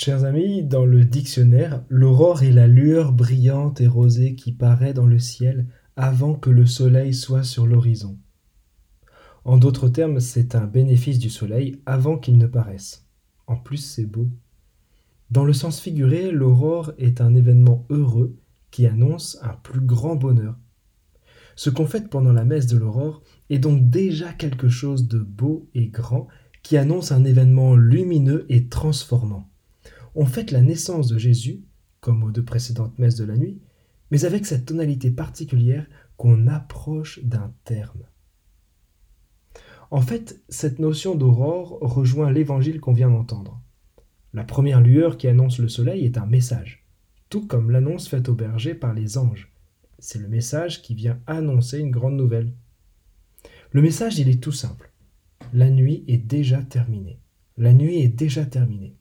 Chers amis, dans le dictionnaire, l'aurore est la lueur brillante et rosée qui paraît dans le ciel avant que le soleil soit sur l'horizon. En d'autres termes, c'est un bénéfice du soleil avant qu'il ne paraisse. En plus, c'est beau. Dans le sens figuré, l'aurore est un événement heureux qui annonce un plus grand bonheur. Ce qu'on fait pendant la messe de l'aurore est donc déjà quelque chose de beau et grand qui annonce un événement lumineux et transformant. On fête la naissance de Jésus, comme aux deux précédentes messes de la nuit, mais avec cette tonalité particulière qu'on approche d'un terme. En fait, cette notion d'aurore rejoint l'évangile qu'on vient d'entendre. La première lueur qui annonce le soleil est un message, tout comme l'annonce faite au berger par les anges. C'est le message qui vient annoncer une grande nouvelle. Le message, il est tout simple. La nuit est déjà terminée. La nuit est déjà terminée.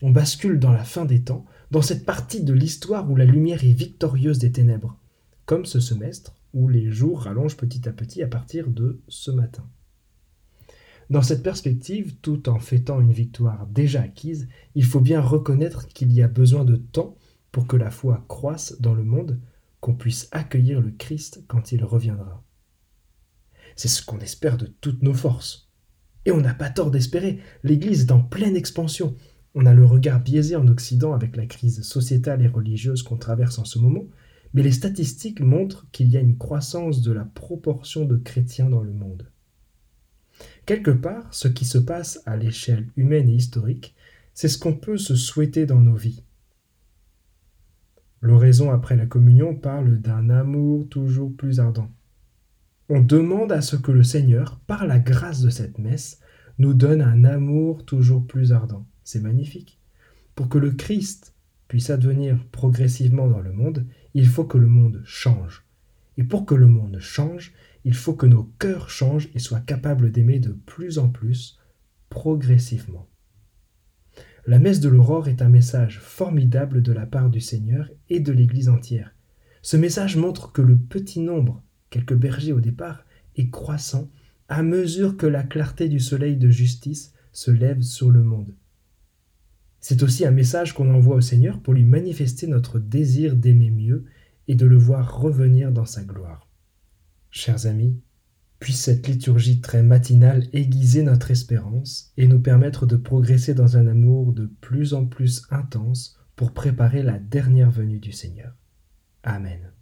On bascule dans la fin des temps, dans cette partie de l'histoire où la lumière est victorieuse des ténèbres, comme ce semestre où les jours rallongent petit à petit à partir de ce matin. Dans cette perspective, tout en fêtant une victoire déjà acquise, il faut bien reconnaître qu'il y a besoin de temps pour que la foi croisse dans le monde, qu'on puisse accueillir le Christ quand il reviendra. C'est ce qu'on espère de toutes nos forces. Et on n'a pas tort d'espérer, l'Église est en pleine expansion. On a le regard biaisé en Occident avec la crise sociétale et religieuse qu'on traverse en ce moment, mais les statistiques montrent qu'il y a une croissance de la proportion de chrétiens dans le monde. Quelque part, ce qui se passe à l'échelle humaine et historique, c'est ce qu'on peut se souhaiter dans nos vies. L'oraison après la communion parle d'un amour toujours plus ardent. On demande à ce que le Seigneur, par la grâce de cette messe, nous donne un amour toujours plus ardent. C'est magnifique. Pour que le Christ puisse advenir progressivement dans le monde, il faut que le monde change. Et pour que le monde change, il faut que nos cœurs changent et soient capables d'aimer de plus en plus, progressivement. La messe de l'aurore est un message formidable de la part du Seigneur et de l'Église entière. Ce message montre que le petit nombre, quelques bergers au départ, est croissant à mesure que la clarté du soleil de justice se lève sur le monde. C'est aussi un message qu'on envoie au Seigneur pour lui manifester notre désir d'aimer mieux et de le voir revenir dans sa gloire. Chers amis, puisse cette liturgie très matinale aiguiser notre espérance et nous permettre de progresser dans un amour de plus en plus intense pour préparer la dernière venue du Seigneur. Amen.